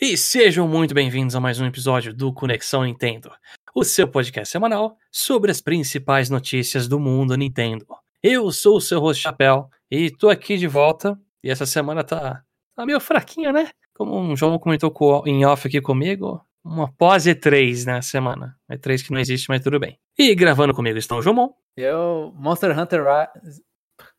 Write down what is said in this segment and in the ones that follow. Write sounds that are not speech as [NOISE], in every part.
E sejam muito bem-vindos a mais um episódio do Conexão Nintendo, o seu podcast semanal sobre as principais notícias do mundo Nintendo. Eu sou o seu host Chapéu e tô aqui de volta. E essa semana tá, tá meio fraquinha, né? Como um João comentou em off aqui comigo, uma pós E3 na né, semana. E3 que não existe, mas tudo bem. E gravando comigo estão o Jomon. Eu, Monster Hunter Rise.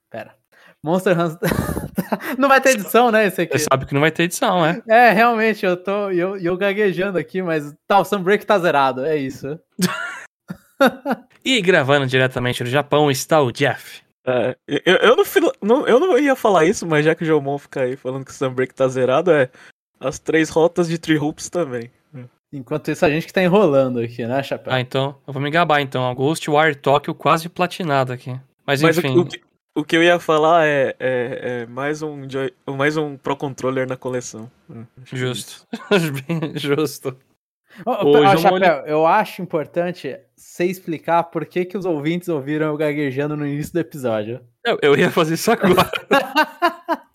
Pera. Monster Hunter. [LAUGHS] não vai ter edição, né? Esse aqui. Você sabe que não vai ter edição, é? É, realmente, eu tô eu, eu gaguejando aqui, mas tá, o Sunbreak tá zerado, é isso. [LAUGHS] e gravando diretamente do Japão está o Jeff. É, eu, eu, não, não, eu não ia falar isso, mas já que o Jomon fica aí falando que o Sunbreak tá zerado, é as três rotas de Tree Hoops também. Enquanto isso, a gente que tá enrolando aqui, né, Chapéu? Ah, então, eu vou me gabar então. Ghostwire Tokyo quase platinado aqui. Mas, Mas enfim. O, o, o, que eu ia falar é, é, é mais, um, mais um Pro Controller na coleção. Justo. [LAUGHS] Bem justo. Oh, oh, Chapéu, eu acho importante você explicar por que, que os ouvintes ouviram eu gaguejando no início do episódio. Eu, eu ia fazer isso agora. [LAUGHS]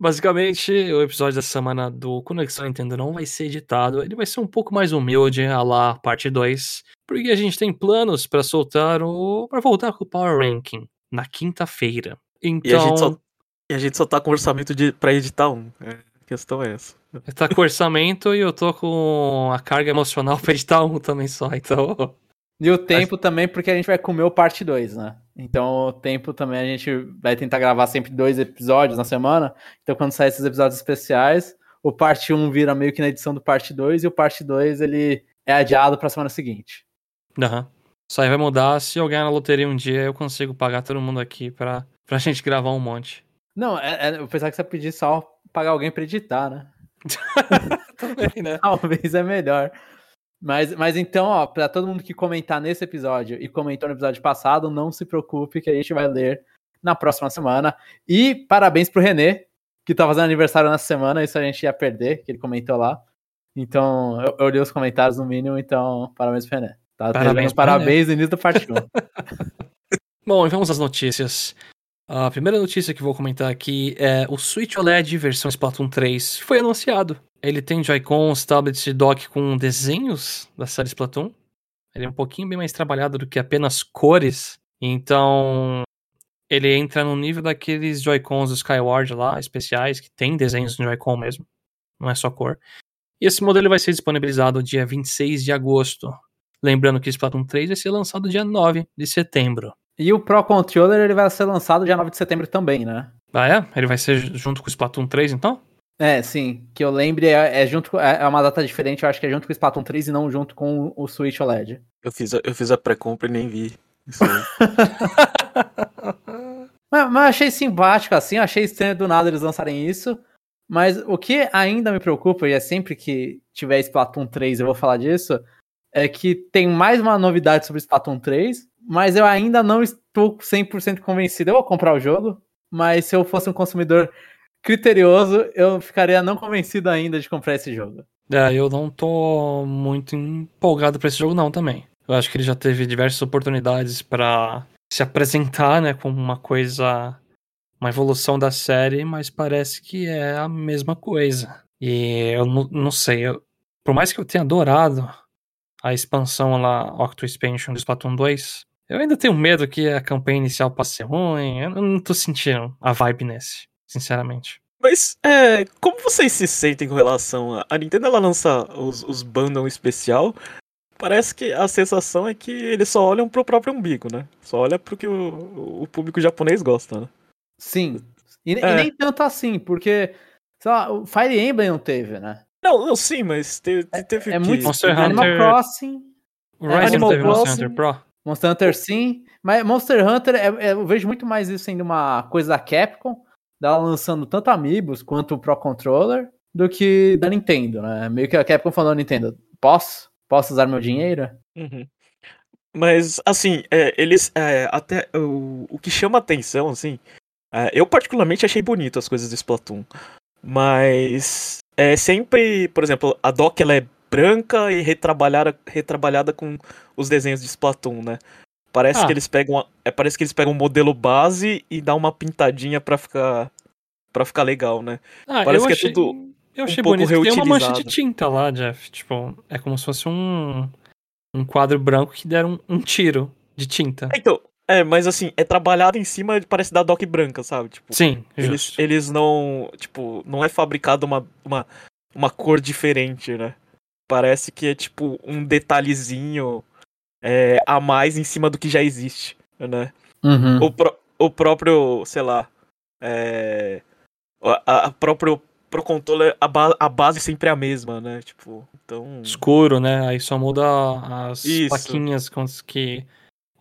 Basicamente, o episódio dessa semana do Conexão Nintendo não vai ser editado. Ele vai ser um pouco mais humilde, a lá parte 2. Porque a gente tem planos para soltar o. para voltar com o Power Ranking na quinta-feira. Então. E a, gente só, então e a gente só tá com orçamento de, pra editar um. É, a questão é essa. Tá com orçamento e eu tô com a carga emocional [LAUGHS] pra editar um também só, então. E o tempo Mas... também, porque a gente vai comer o parte 2, né? Então o tempo também a gente vai tentar gravar sempre dois episódios na semana. Então quando sair esses episódios especiais, o parte 1 vira meio que na edição do parte 2 e o parte 2 ele é adiado pra semana seguinte. Aham. Uhum. Isso aí vai mudar. Se eu ganhar na loteria um dia, eu consigo pagar todo mundo aqui pra, pra [LAUGHS] gente gravar um monte. Não, é, é, eu pensava que você ia pedir só pagar alguém pra editar, né? [LAUGHS] Também, né? Talvez é melhor. Mas, mas então, ó, para todo mundo que comentar nesse episódio e comentou no episódio passado, não se preocupe que a gente vai ler na próxima semana. E parabéns pro Renê, que tá fazendo aniversário nessa semana, isso a gente ia perder, que ele comentou lá. Então, eu, eu li os comentários no mínimo, então, parabéns pro Renê. Tá parabéns, parabéns do parte 1. [LAUGHS] Bom, vamos às notícias. A primeira notícia que vou comentar aqui é o Switch OLED versão Splatoon 3 foi anunciado. Ele tem Joy-Cons, tablets e dock com desenhos da série Splatoon. Ele é um pouquinho bem mais trabalhado do que apenas cores. Então, ele entra no nível daqueles Joy-Cons do Skyward lá, especiais, que tem desenhos no Joy-Con mesmo. Não é só cor. E esse modelo vai ser disponibilizado dia 26 de agosto. Lembrando que Splatoon 3 vai ser lançado dia 9 de setembro. E o Pro Controller ele vai ser lançado dia 9 de setembro também, né? Ah, é? Ele vai ser junto com o Splatoon 3, então? É, sim. Que eu lembre, é, é junto é, é uma data diferente, eu acho que é junto com o Splatoon 3 e não junto com o Switch OLED. Eu fiz a, eu fiz a pré-compra e nem vi. [LAUGHS] [LAUGHS] mas, mas achei simpático assim, achei estranho do nada eles lançarem isso. Mas o que ainda me preocupa, e é sempre que tiver Splatoon 3 eu vou falar disso, é que tem mais uma novidade sobre Splatoon 3, mas eu ainda não estou 100% convencido. Eu vou comprar o jogo, mas se eu fosse um consumidor criterioso, eu ficaria não convencido ainda de comprar esse jogo. É, eu não tô muito empolgado para esse jogo não também. Eu acho que ele já teve diversas oportunidades para se apresentar, né, como uma coisa, uma evolução da série, mas parece que é a mesma coisa. E eu não, sei, eu, por mais que eu tenha adorado a expansão lá, Octo Expansion do Splatoon 2, eu ainda tenho medo que a campanha inicial passe ruim. Eu não tô sentindo a vibe nesse, sinceramente. Mas, é, como vocês se sentem com relação a. A Nintendo ela lança os, os bundles especial. Parece que a sensação é que eles só olham pro próprio umbigo, né? Só olha pro que o, o público japonês gosta, né? Sim. E, é. e, nem tanto assim, porque. Sei lá, o Fire Emblem não teve, né? Não, não sim, mas teve, teve é, é muito Monster Hunter... Animal Crossing. O Rise Animal teve Crossing, Monster Hunter Pro. Monster Hunter sim, mas Monster Hunter é, é, eu vejo muito mais isso sendo uma coisa da Capcom, dela lançando tanto Amiibos quanto o Pro Controller, do que da Nintendo, né? Meio que a Capcom falou à Nintendo, posso? Posso usar meu dinheiro? Uhum. Mas, assim, é, eles. É, até o, o que chama atenção, assim. É, eu, particularmente, achei bonito as coisas do Splatoon. Mas. É sempre. Por exemplo, a dock ela é branca e retrabalhada, retrabalhada com os desenhos de Splatoon, né? Parece ah. que eles pegam. É, parece que eles pegam um modelo base e dá uma pintadinha pra ficar. para ficar legal, né? Ah, parece que é achei... é tudo. Eu achei um bonito tem uma mancha de tinta lá, Jeff. Tipo, é como se fosse um, um quadro branco que deram um, um tiro de tinta. Então, é, mas assim, é trabalhado em cima, parece da doc branca, sabe? Tipo, Sim, eles, justo. eles não, tipo, não é fabricado uma, uma, uma cor diferente, né? Parece que é tipo um detalhezinho é, a mais em cima do que já existe, né? Uhum. O, pró- o próprio, sei lá, é, a, a próprio pro controller, a, ba- a base sempre é a mesma, né? Tipo, então... Escuro, né? Aí só muda as Isso. plaquinhas que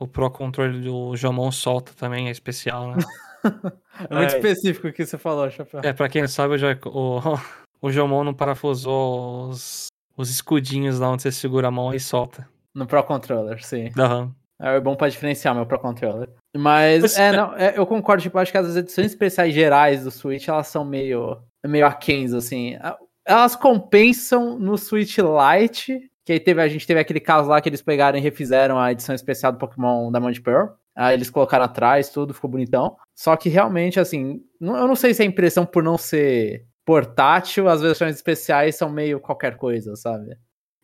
o Pro Controller do Jomon solta também, é especial, né? [LAUGHS] É muito É. específico o que você falou, Chapéu. é, pra quem não sabe, o, o, [LAUGHS] o Jomon não parafusou os, os escudinhos lá onde você segura a mão e solta. No Pro Controller, sim. Aham. É bom pra diferenciar meu Pro Controller. Mas, é, é- não, é, eu concordo, tipo, acho que as edições especiais gerais do Switch, elas são meio, meio aquens, assim. Elas compensam no Switch Lite, que aí teve, a gente teve aquele caso lá que eles pegaram e refizeram a edição especial do Pokémon Diamond Pearl. Aí eles colocaram atrás, tudo, ficou bonitão. Só que realmente, assim, não- eu não sei se é impressão por não ser portátil, as versões especiais são meio qualquer coisa, sabe?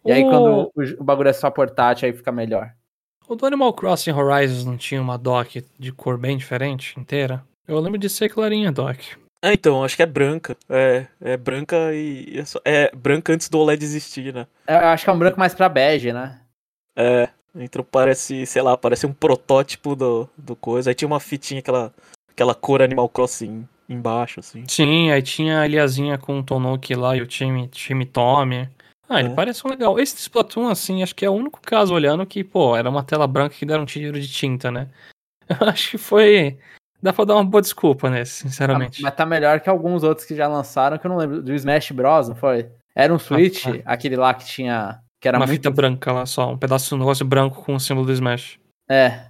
E aí O- quando o, o bagulho é só portátil, aí fica melhor. O do Animal Crossing Horizons não tinha uma dock de cor bem diferente, inteira? Eu lembro de ser clarinha a dock. É, então, acho que é branca. É, é branca e. É, só- é branca antes do OLED existir, né? Eu acho que é um branco mais pra bege, né? É. Então parece, sei lá, parece um protótipo do, do coisa. Aí tinha uma fitinha, aquela, aquela cor Animal Crossing embaixo, assim. Sim, aí tinha a Liazinha com o Tonoki lá e o time, time Tommy. Ah, ele É. parece um legal. Esse Splatoon, assim, acho que é o único caso olhando que, pô, era uma tela branca que deram um tiro de tinta, né? [LAUGHS] Eu acho que foi. Dá pra dar uma boa desculpa nesse, sinceramente. Mas tá melhor que alguns outros que já lançaram, que eu não lembro. Do Smash Bros, não foi? Era um Switch, ah. aquele lá que tinha. Que era uma muito. fita branca lá só, um pedaço de um negócio branco com o símbolo do Smash. É.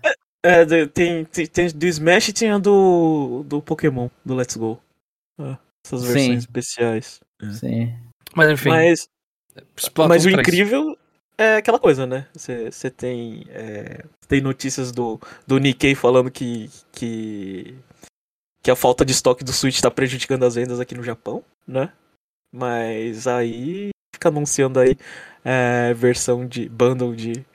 É, de- tem, tem, tem do Smash e tinha do, do Pokémon, do Let's Go. É, essas Sim. versões especiais. Sim. Mas enfim, Mas, mas o 3. incrível é aquela coisa, né? Você tem, é, tem notícias do, do Nikkei falando que, que, que a falta de estoque do Switch tá prejudicando as vendas aqui no Japão, né? Mas aí fica anunciando aí é, versão de bundle de,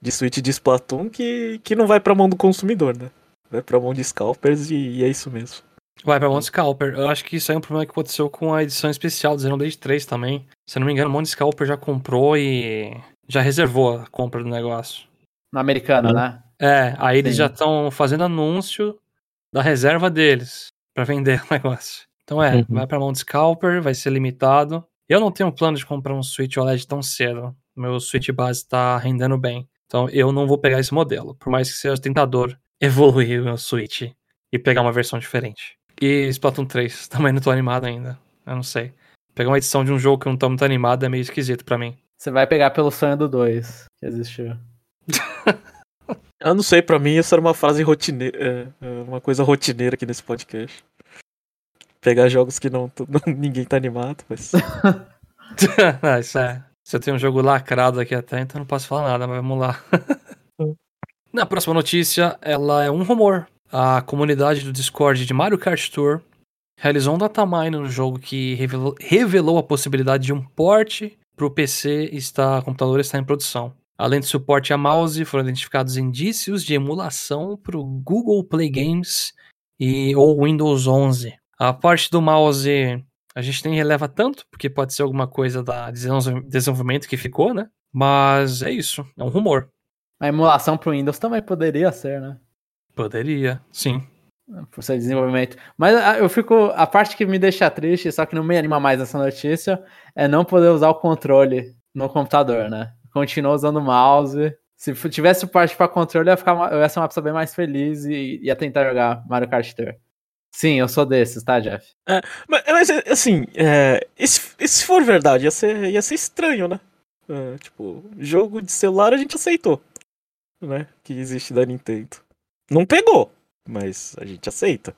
de Switch de Splatoon que, que não vai pra mão do consumidor, né? Vai pra mão de scalpers e, e é isso mesmo. Vai pra Monte Scalper. Eu acho que isso aí é um problema que aconteceu com a edição especial do Xenoblade 3 também. Se eu não me engano, o Monte Scalper já comprou e já reservou a compra do negócio. Na americana, Hum. né? É, aí eles Sim. já estão fazendo anúncio da reserva deles pra vender [LAUGHS] o negócio. Então é, Uhum. vai pra mão de scalper, vai ser limitado. Eu não tenho plano de comprar um Switch OLED tão cedo. Meu Switch base tá rendendo bem. Então eu não vou pegar esse modelo. Por mais que seja tentador [LAUGHS] evoluir o meu Switch e pegar uma versão diferente. E Splatoon 3, [LAUGHS] também não tô animado ainda. Eu não sei. Pegar uma edição de um jogo que eu não tô muito animado é meio esquisito pra mim. Você vai pegar pelo sonho do 2 que existiu. [LAUGHS] Eu não sei, pra mim isso era uma frase rotineira, é, é, uma coisa rotineira aqui nesse podcast. Pegar jogos que não, [LAUGHS] não- ninguém tá animado, mas. [LAUGHS] ah, isso é. Se eu tenho um jogo lacrado aqui até, então não posso falar nada, mas vamos lá. Na próxima notícia, ela é um rumor. A comunidade do Discord de Mario Kart Tour realizou um datamine no jogo que revelou, revelou a possibilidade de um port para o PC está, o computador está em produção. Além de suporte a mouse, foram identificados indícios de emulação para o Google Play Games e ou Windows 11. A parte do mouse a gente nem releva tanto, porque pode ser alguma coisa da desenvolvimento que ficou, né? Mas é isso, é um rumor. A emulação pro Windows também poderia ser, né? Poderia, sim. Por ser desenvolvimento. Mas ah, eu fico. A parte que me deixa triste, só que não me anima mais nessa notícia, é não poder usar o controle no computador, né? Continua usando o mouse. Se tivesse suporte pra controle, eu ia, ficar, eu ia ser uma pessoa bem mais feliz e ia tentar jogar Mario Kart Tour. Sim, eu sou desses, tá, Jeff? Mas, mas, assim, é, e se, e se for verdade, ia ser, ia ser estranho, né? É, tipo, jogo de celular a gente aceitou, né? Que existe da Nintendo. Não pegou, mas a gente aceita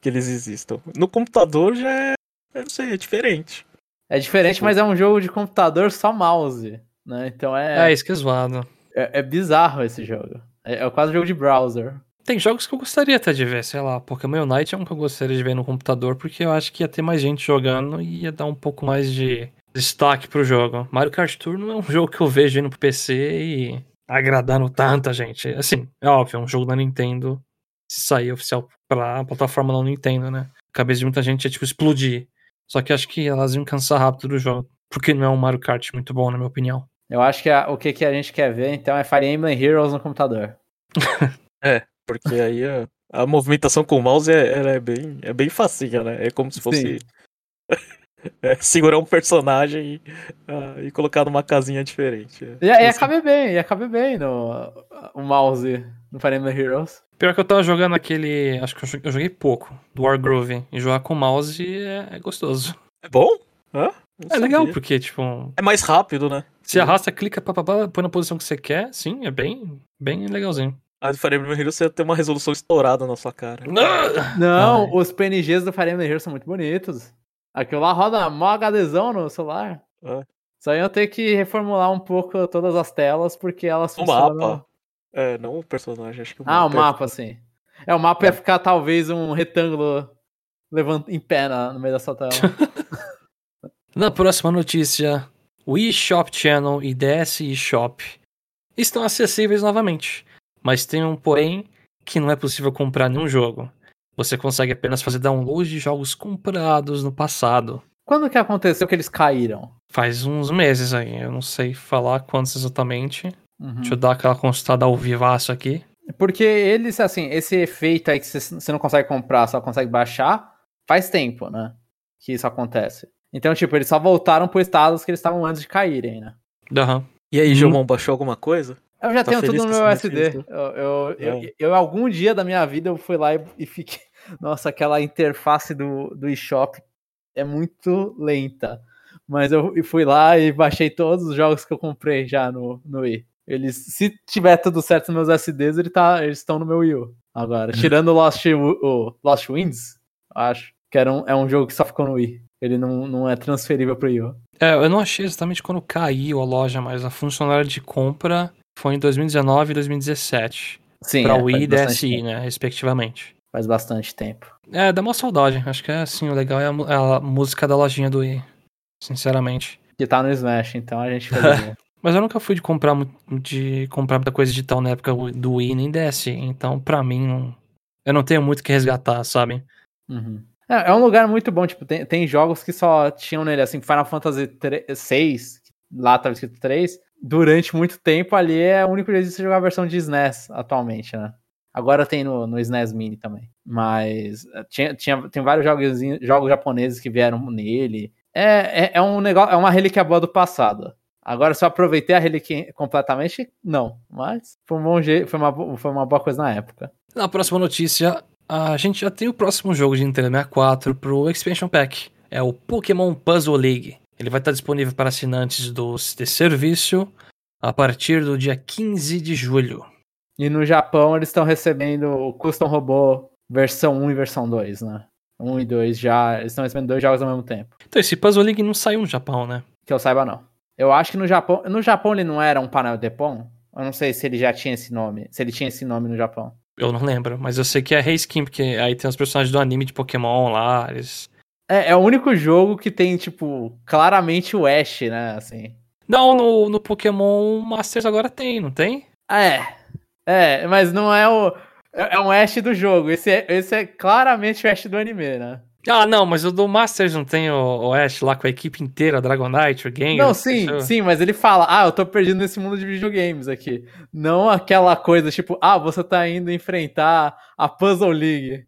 que eles existam. No computador já é, eu não sei, é diferente. É diferente, mas é um jogo de computador só mouse, né? Então É, é, isso que é zoado. é, é bizarro esse jogo. É, é quase um jogo de browser. Tem jogos que eu gostaria até de ver, sei lá, Pokémon Unite é um que eu gostaria de ver no computador, porque eu acho que ia ter mais gente jogando e ia dar um pouco mais de destaque pro jogo. Mario Kart Tour não é um [LAUGHS] jogo que eu vejo indo pro PC e agradando tanta gente. Assim, é óbvio, é um jogo da Nintendo se sair oficial pra plataforma da Nintendo, né? A cabeça de muita gente é tipo explodir. Só que acho que elas iam cansar rápido do jogo. Porque não é um Mario Kart muito bom, na minha opinião. Eu acho que a, o que, que a gente quer ver, então, é Fire Emblem Heroes no computador. [LAUGHS] é, porque aí a, a movimentação com o mouse é, é, bem, é bem facinha, né? É como se fosse [LAUGHS] é, segurar um personagem e, uh, e, colocar numa casinha diferente. É, e, ia caber bem, ia caber bem no o mouse no Fire Emblem Heroes. Pior que eu tava jogando aquele. Acho que eu joguei, pouco, do Wargroove. E jogar com mouse é, é gostoso. É bom? Hã? é sabia. legal, porque, tipo. É mais rápido, né? Se arrasta, clica, papapá, põe na posição que você quer, sim, é bem, bem legalzinho. A do Fire Emblem Heroes você tem uma resolução estourada na sua cara. Não, Não Ai. os PNGs do Fire Emblem Heroes são muito bonitos. Aquilo lá roda mó HDzão no celular. É. Só iam ter que reformular um pouco todas as telas, porque elas o funcionam... mapa. É, não o personagem, acho que o Ah, o mapa, é... sim. É, o mapa é. ia ficar talvez um retângulo levant... em pé na, no meio dessa tela. [LAUGHS] na próxima notícia, o eShop Channel e DS eShop estão acessíveis novamente, mas tem um porém que não é possível comprar nenhum jogo. Você consegue apenas fazer download de jogos comprados no passado. Quando que aconteceu que eles caíram? Faz uns meses aí, eu não sei falar quantos exatamente. Uhum. Deixa eu dar aquela consultada ao vivaço aqui. Porque eles, assim, esse efeito aí que você não consegue comprar, só consegue baixar, faz tempo, né? Que isso acontece. Então, tipo, eles só voltaram pro estado que eles estavam antes de caírem, né? Aham. Uhum. E aí, Gilmão, hum. baixou alguma coisa? Eu já tá tenho tudo no meu SD. Eu, eu, eu, eu, algum dia da minha vida, eu fui lá e, e fiquei. [LAUGHS] Nossa, aquela interface do, do eShop é muito lenta. Mas eu fui lá e baixei todos os jogos que eu comprei já no, no Wii. Eles, se tiver tudo certo nos meus SDs, ele tá, eles estão no meu Wii U. Agora, uhum. tirando o Lost, o Lost Winds, acho que era um, é um jogo que só ficou no Wii. Ele não, não é transferível pro Wii U. É, eu não achei exatamente quando caiu a loja, mas a funcionalidade de compra foi em 2019 e 2017. Sim, pra é, Wii e DSi, tempo. né, respectivamente. Faz bastante tempo. É, dá uma saudade. Acho que é assim, o legal é a, a música da lojinha do Wii. Sinceramente. Que tá no Smash, então a gente [LAUGHS] Mas eu nunca fui de comprar, de comprar muita coisa digital na época do Wii nem DS. Então, pra mim, eu não tenho muito que resgatar, sabe? Uhum. É, é, um lugar muito bom. Tipo, tem, tem jogos que só tinham nele, assim, Final Fantasy 3, 6, lá tava escrito 3. Durante muito tempo ali é o único jeito de você jogar a versão de SNES atualmente, né? Agora tem no, no SNES Mini também. Mas eh, tinha, tinha, tem vários jogos, jogos japoneses que vieram nele. É, é, é, um negócio, é uma relíquia boa do passado. Agora, se eu aproveitei a relíquia completamente, não. Mas foi, um bom jeito, foi, uma, foi uma boa coisa na época. Na próxima notícia, a gente já tem o próximo jogo de Nintendo 64 pro Expansion Pack. É o Pokémon Puzzle League. Ele vai estar disponível para assinantes do, desse serviço a partir do dia 15 de julho. E no Japão eles estão recebendo o Custom Robô versão 1 e versão 2, né? 1 e 2 já. Eles estão recebendo dois jogos ao mesmo tempo. Então esse Puzzle League não saiu no Japão, né? Que eu saiba, não. Eu acho que no Japão. No Japão ele não era um panel de Pon? Eu não sei se ele já tinha esse nome. Se ele tinha esse nome no Japão. Eu não lembro, mas eu sei que é Reskin, porque aí tem os personagens do anime de Pokémon lá. Eles... É, é o único jogo que tem, tipo, claramente o Ash, né? Assim. Não, no, no Pokémon Masters agora tem, não tem? É. É, mas não é o. É, é um Ash do jogo. Esse é, esse é claramente o Ash do anime, né? Ah, não, mas o do Masters não tem o, o Ash lá com a equipe inteira, Dragonite, o Gengar? Não, sim, sim, mas ele fala, ah, eu tô perdido nesse mundo de videogames aqui. Não aquela coisa tipo, ah, você tá indo enfrentar a Puzzle League.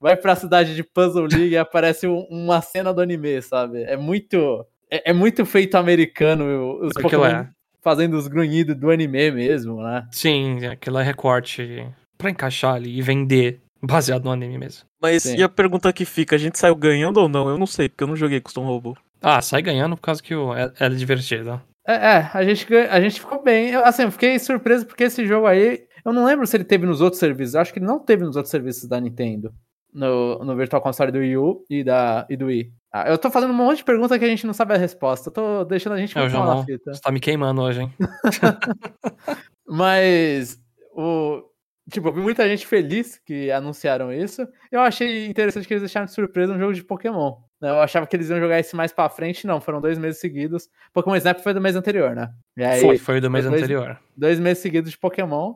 Vai pra cidade de Puzzle League e aparece uma cena do anime, sabe? É muito. É, é muito feito americano os Pokémon é. fazendo os grunhidos do anime mesmo, né? Sim, aquilo é recorte pra encaixar ali e vender baseado no anime mesmo. Mas Sim. e a pergunta que fica, a gente saiu ganhando ou não? Eu não sei, porque eu não joguei Custom Robo. Ah, sai ganhando por causa que o, é, é divertido. É, é, a gente, a gente ficou bem. Eu, assim, eu fiquei surpreso porque esse jogo aí, eu não lembro se ele teve nos outros serviços. Eu acho que ele não teve nos outros serviços da Nintendo. No, no Virtual Console do Wii U e, da, e do Wii. Ah, eu tô fazendo um monte de pergunta que a gente não sabe a resposta. Eu tô deixando a gente muito mal na fita. Você tá me queimando hoje, hein? [LAUGHS] Mas o, Tipo, eu vi muita gente feliz que anunciaram isso. Eu achei interessante que eles deixaram de surpresa um jogo de Pokémon. né? Eu achava que eles iam jogar esse mais pra frente, não. Foram dois meses seguidos. Pokémon Snap foi do mês anterior, né? E aí, foi, foi do mês dois- anterior. dois meses seguidos de Pokémon.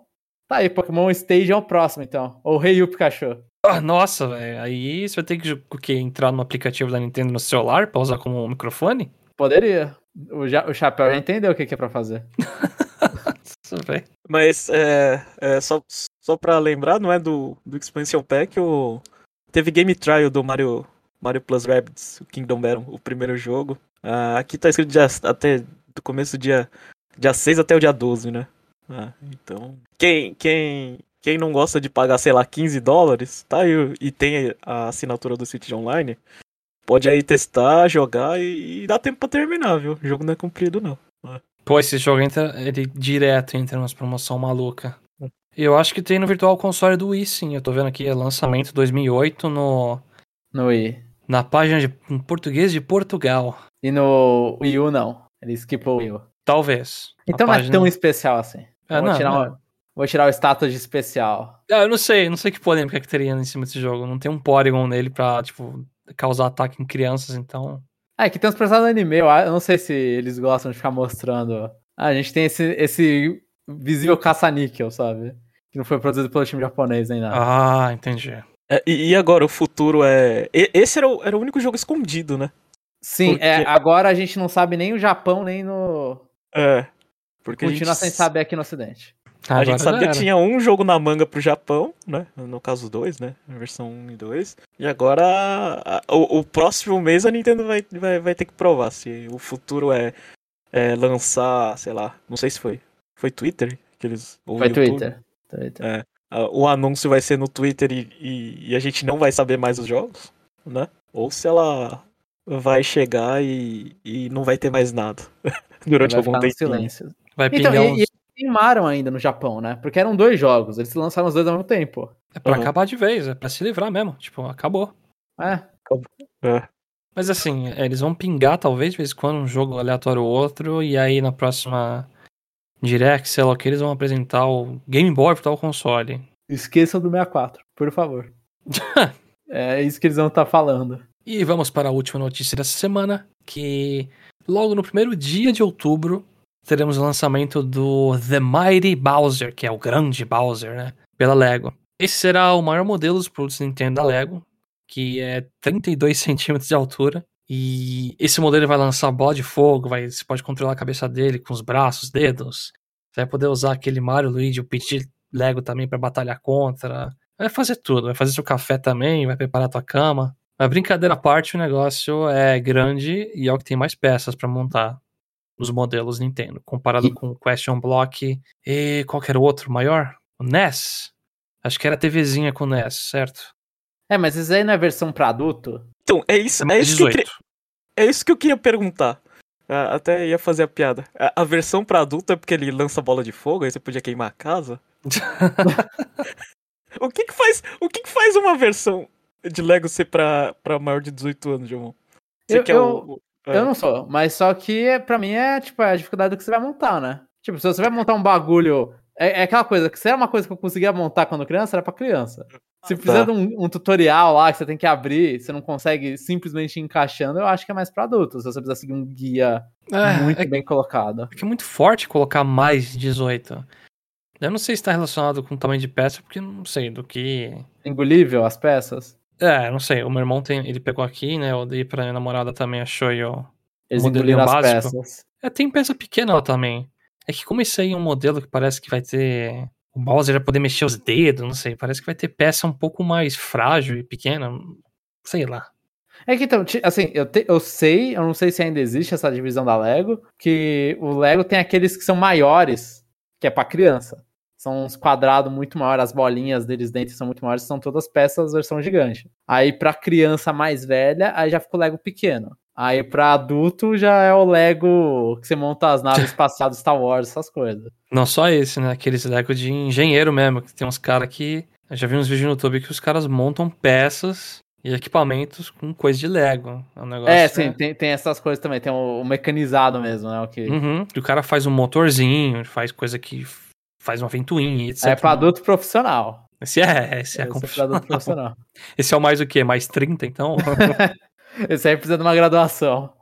Tá aí, Pokémon Stage é o próximo, então. Ou Rei Yu Pikachu. Ah, nossa, velho. Aí você vai ter que o quê? entrar no aplicativo da Nintendo no celular pra usar como microfone? Poderia. O, ja- o Chapéu já entendeu o que, que é pra fazer. [LAUGHS] Mas é, é, só, só pra lembrar, não é do, do Expansion Pack, o, teve Game Trial do Mario, Mario Plus Rabbids, o Kingdom Battle, o primeiro jogo. Ah, aqui tá escrito dia, até do começo do dia, dia 6 até o dia 12, né? Ah, então. Quem, quem, quem não gosta de pagar, sei lá, 15 dólares, tá aí, e tem a assinatura do City Online, pode aí testar, jogar e, e dá tempo pra terminar, viu? O jogo não é comprido, não. Pô, esse jogo entra ele direto entra umas promoção maluca. Eu acho que tem no Virtual Console do Wii, sim. Eu tô vendo aqui, é lançamento 2008 no, No Wii. na página de, em português de Portugal. E no Wii U, não. Ele skipou o Wii U. Talvez. Então não é página- tão especial assim. É, vou, não, tirar não. o- vou tirar o status de especial. Ah, eu não sei, não sei que polêmica que teria em cima desse jogo. Não tem um Porygon nele pra, tipo, causar ataque em crianças, então. Ah, é que tem uns personagens do anime, eu não sei se eles gostam de ficar mostrando. Ah, a gente tem esse, esse visível caça-níquel, sabe? Que não foi produzido pelo time japonês nem nada. Ah, entendi. É, e, e agora, o futuro é. e- Esse era o, era o único jogo escondido, né? Sim, porque- é, agora a gente não sabe nem o Japão, nem no. É. Porque Continua a gente, sem saber aqui no Ocidente. A gente sabia que tinha um jogo na manga pro Japão, né? No caso 2, né? Versão 1 e 2. E agora, a- o, o próximo mês a Nintendo vai, vai, vai ter que provar se o futuro é, é lançar, sei lá, não sei se foi. Foi Twitter? Que eles, ou Foi YouTube. Twitter. Twitter. Ah, O anúncio vai ser no Twitter e, e, e a gente não vai saber mais os jogos, né? Ou se ela vai chegar e, e não vai ter mais nada [LAUGHS] durante Vai algum ficar no tempo. silêncio. Vai Então, pingar e, uns... e eles queimaram ainda no Japão, né? Porque eram dois jogos, eles lançaram os dois ao mesmo tempo. É pra Uhum. acabar de vez, é pra se livrar mesmo. Tipo, acabou. É. É. Mas assim, é, eles vão pingar talvez de vez em quando um jogo aleatório ou outro, e aí na próxima Direct, sei lá que, eles vão apresentar o Game Boy Virtual Console. Esqueçam do 64, por favor. [LAUGHS] é isso que eles vão estar falando. E vamos para a última notícia dessa semana, que logo no primeiro dia de outubro teremos o lançamento do The Mighty Bowser, que é o grande Bowser, né? Pela Lego. Esse será o maior modelo dos produtos Nintendo da Lego, que é 32 centímetros de altura. E esse modelo vai lançar bola de fogo, vai, você pode controlar a cabeça dele com os braços, dedos. Você vai poder usar aquele Mario, Luigi, o Peach Lego também para batalhar contra. Vai fazer tudo, vai fazer seu café também, vai preparar tua cama. Mas brincadeira à parte, o negócio é grande e é o que tem mais peças para montar os modelos Nintendo, comparado E- com o Question Block e qualquer outro maior. O NES? Acho que era TVzinha com NES, certo? É, mas isso aí não é versão pra adulto? Então, é isso, é isso, que eu 18. queria, é isso que eu queria perguntar. Ah, até ia fazer a piada. A, a versão pra adulto é porque ele lança bola de fogo, aí você podia queimar a casa? [LAUGHS] o que que faz, o que que faz uma versão de Lego ser pra, pra maior de 18 anos, João? Você Eu- quer eu- o- o- é. Eu não sou, mas só que é- pra mim é tipo é a dificuldade do que você vai montar, né? Tipo, se você vai montar um bagulho. É, é aquela coisa que se era uma coisa que eu conseguia montar quando criança, era pra criança. Se tá. precisa de um, um tutorial lá que você tem que abrir, você não consegue simplesmente encaixando, eu acho que é mais pra adultos. Se você precisa seguir um guia É, muito é bem colocado. que é muito forte colocar mais de 18. Eu não sei se está relacionado com o tamanho de peça, porque não sei do que. Engolível as peças. É, não sei. O meu irmão tem, ele pegou aqui, né? Eu dei pra minha namorada também, achou e eu. Eles engoliram as básico. peças. É, tem peça pequena lá também. É que aí é um modelo que parece que vai ter. O Bowser vai poder mexer os dedos, não sei. Parece que vai ter peça um pouco mais frágil e pequena. Sei lá. É que então, assim, eu, te- eu sei, eu não sei se ainda existe essa divisão da Lego, que o Lego tem aqueles que são maiores, que é pra criança. São uns quadrados muito maiores, as bolinhas deles dentro são muito maiores, são todas peças versão gigante. Aí pra criança mais velha, aí já fica o Lego pequeno. Aí pra adulto já é o Lego que você monta as naves [LAUGHS] espaciais Star Wars, essas coisas. Não só esse, né? Aqueles Lego de engenheiro mesmo, que tem uns caras que. Eu já vi uns vídeos no YouTube que os caras montam peças e equipamentos com coisa de Lego. É um negócio. É, sim, né? tem, tem essas coisas também, tem o, o mecanizado mesmo, né? O que... Uhum. O cara faz um motorzinho, faz coisa que faz uma ventoinha, etc. É pra adulto profissional. Esse é, esse é, Esse é profissional. [LAUGHS] Esse é o mais o quê? Mais 30, então? [LAUGHS] Esse aí precisa de uma graduação.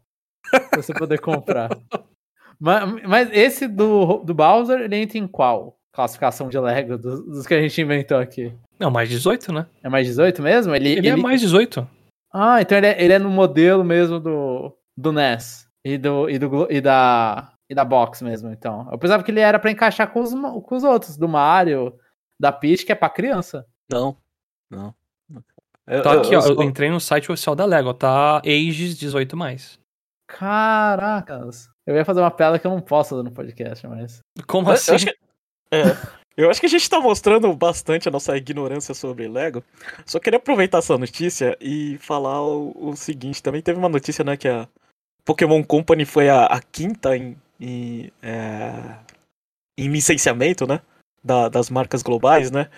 [LAUGHS] pra você poder comprar. Mas, mas esse do, do Bowser, ele entra em qual classificação de Lego dos, dos que a gente inventou aqui? Não, mais 18, né? É mais 18 mesmo? Ele, Ele, é mais 18. Ah, então ele é, ele é no modelo mesmo do, do NES e, do, e, do, e, da, e da Box mesmo, então. Eu pensava que ele era pra encaixar com os, com os outros, do Mario, da Peach, que é pra criança. Não, não. Eu- Tá aqui, eu ó. Eu só- entrei no site oficial da Lego, tá ages 18 mais. Caracas. Eu ia fazer uma piada que eu não posso fazer no podcast, mas. Como assim? Eu acho, que, é, eu acho que a gente tá mostrando bastante a nossa ignorância sobre Lego. Só queria aproveitar essa notícia e falar o, o seguinte: também teve uma notícia, né, que a Pokémon Company foi a, a quinta em, em, é, em licenciamento, né? da- das marcas globais, né?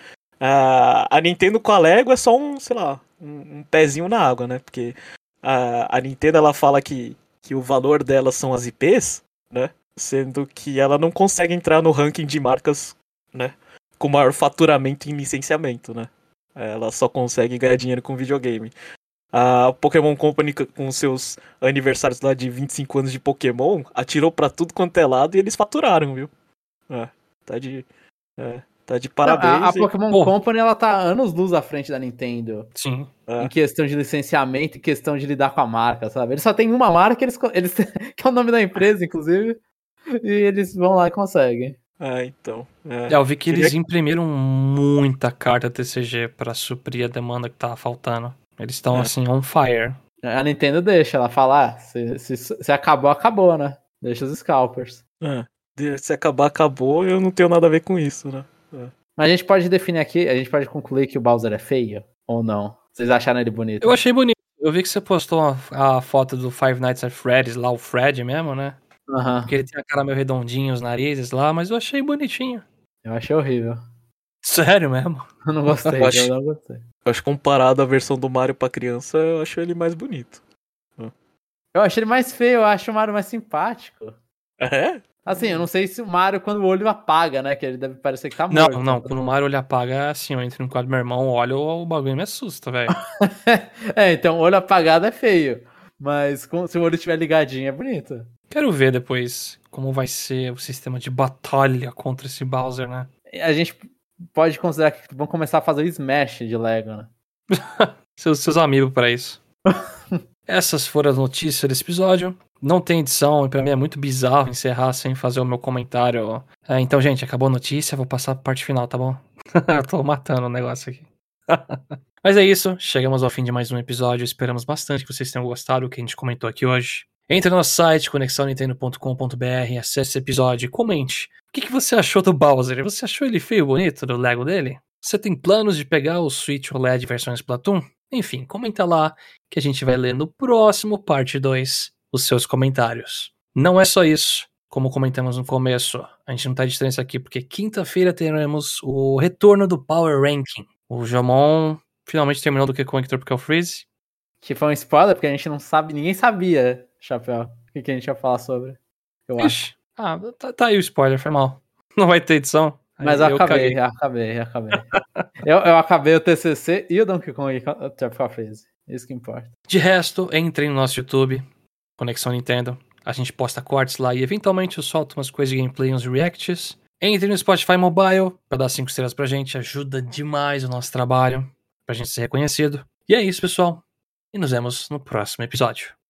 A, a Nintendo com a Lego é só um, sei lá, um, um pezinho na água, né? Porque a, a Nintendo ela fala que, que o valor delas são as IPs, né? Sendo que ela não consegue entrar no ranking de marcas, né? Com maior faturamento em licenciamento, né? Ela só consegue ganhar dinheiro com videogame. A Pokémon Company, com seus aniversários lá de 25 anos de Pokémon, atirou pra tudo quanto é lado e eles faturaram, viu? É, tá de. é, tá de parabéns. a, a Pokémon Pô. Company, ela tá anos luz à frente da Nintendo. Sim. é. Em questão de licenciamento e questão de lidar com a marca, sabe? Eles só tem uma marca, eles, eles [LAUGHS] que é o nome da empresa, inclusive. E eles vão lá e conseguem. É, então. é. É, eu vi que eles imprimiram muita carta TCG pra suprir a demanda que tava faltando. Eles estão, É. assim, on fire. A Nintendo deixa, ela fala, ah, se, se, se acabou, acabou, né? Deixa os scalpers. É. Se acabar, acabou, eu não tenho nada a ver com isso, né? Mas a gente pode definir aqui, a gente pode concluir que o Bowser é feio ou não? Vocês acharam ele bonito? Eu achei bonito. Eu vi que você postou a, a foto do Five Nights at Freddy's, lá o Fred mesmo, né? Aham, Porque ele tem a cara meio redondinha, os narizes lá, mas eu achei bonitinho. eu achei horrível. Sério mesmo? [LAUGHS] Eu não gostei, Eu acho- eu não gostei. Eu acho que comparado à versão do Mario pra criança, eu acho ele mais bonito. Eu achei ele mais feio, eu acho o Mario mais simpático. É? Assim, eu não sei se o Mario, quando o olho apaga, né? Que ele deve parecer que tá Não, morto. não. Quando o Mario ele apaga, é assim, eu entro no quadro do meu irmão, olho, o bagulho me assusta, velho. [LAUGHS] é, então, olho apagado é feio. Mas com- se o olho estiver ligadinho, é bonito. Quero ver depois como vai ser o sistema de batalha contra esse Bowser, né? A gente pode considerar que vão começar a fazer o Smash de Lego, né? [LAUGHS] Seus, seus amigos pra isso. [LAUGHS] Essas foram as notícias desse episódio. Não tem edição, e pra mim é muito bizarro encerrar sem fazer o meu comentário. É, então, gente, acabou a notícia, vou passar pra parte final, tá bom? [LAUGHS] Eu tô matando o negócio aqui. [LAUGHS] Mas é isso, chegamos ao fim de mais um episódio. Esperamos bastante que vocês tenham gostado do que a gente comentou aqui hoje. Entre no nosso site, conexãonintendo.com.br, acesse esse episódio e comente. O que, que você achou do Bowser? Você achou ele feio bonito do Lego dele? Você tem planos de pegar o Switch OLED versão Splatoon? Enfim, comenta lá que a gente vai ler no próximo parte 2 os seus comentários. Não é só isso. Como comentamos no começo, a gente não tá de diferença aqui porque quinta-feira teremos o retorno do Power Ranking. O Jamon finalmente terminou do que com o Tropical Freeze. Que foi um spoiler, porque a gente não sabe, ninguém sabia, Chapéu, o que, que a gente ia falar sobre. Eu acho. Ixi, ah, tá, tá aí o spoiler, foi mal. [LAUGHS] Não vai ter edição. Mas eu acabei, eu acabei, eu acabei. [LAUGHS] eu, eu acabei o TCC e o Donkey Kong Tropical Freeze. Isso que importa. De resto, entre no nosso YouTube, Conexão Nintendo. A gente posta cortes lá e eventualmente eu solto umas coisas de gameplay, uns reacts. Entre no Spotify Mobile pra dar 5 estrelas pra gente, ajuda demais o nosso trabalho, pra gente ser reconhecido. E é isso, pessoal. E nos vemos no próximo episódio.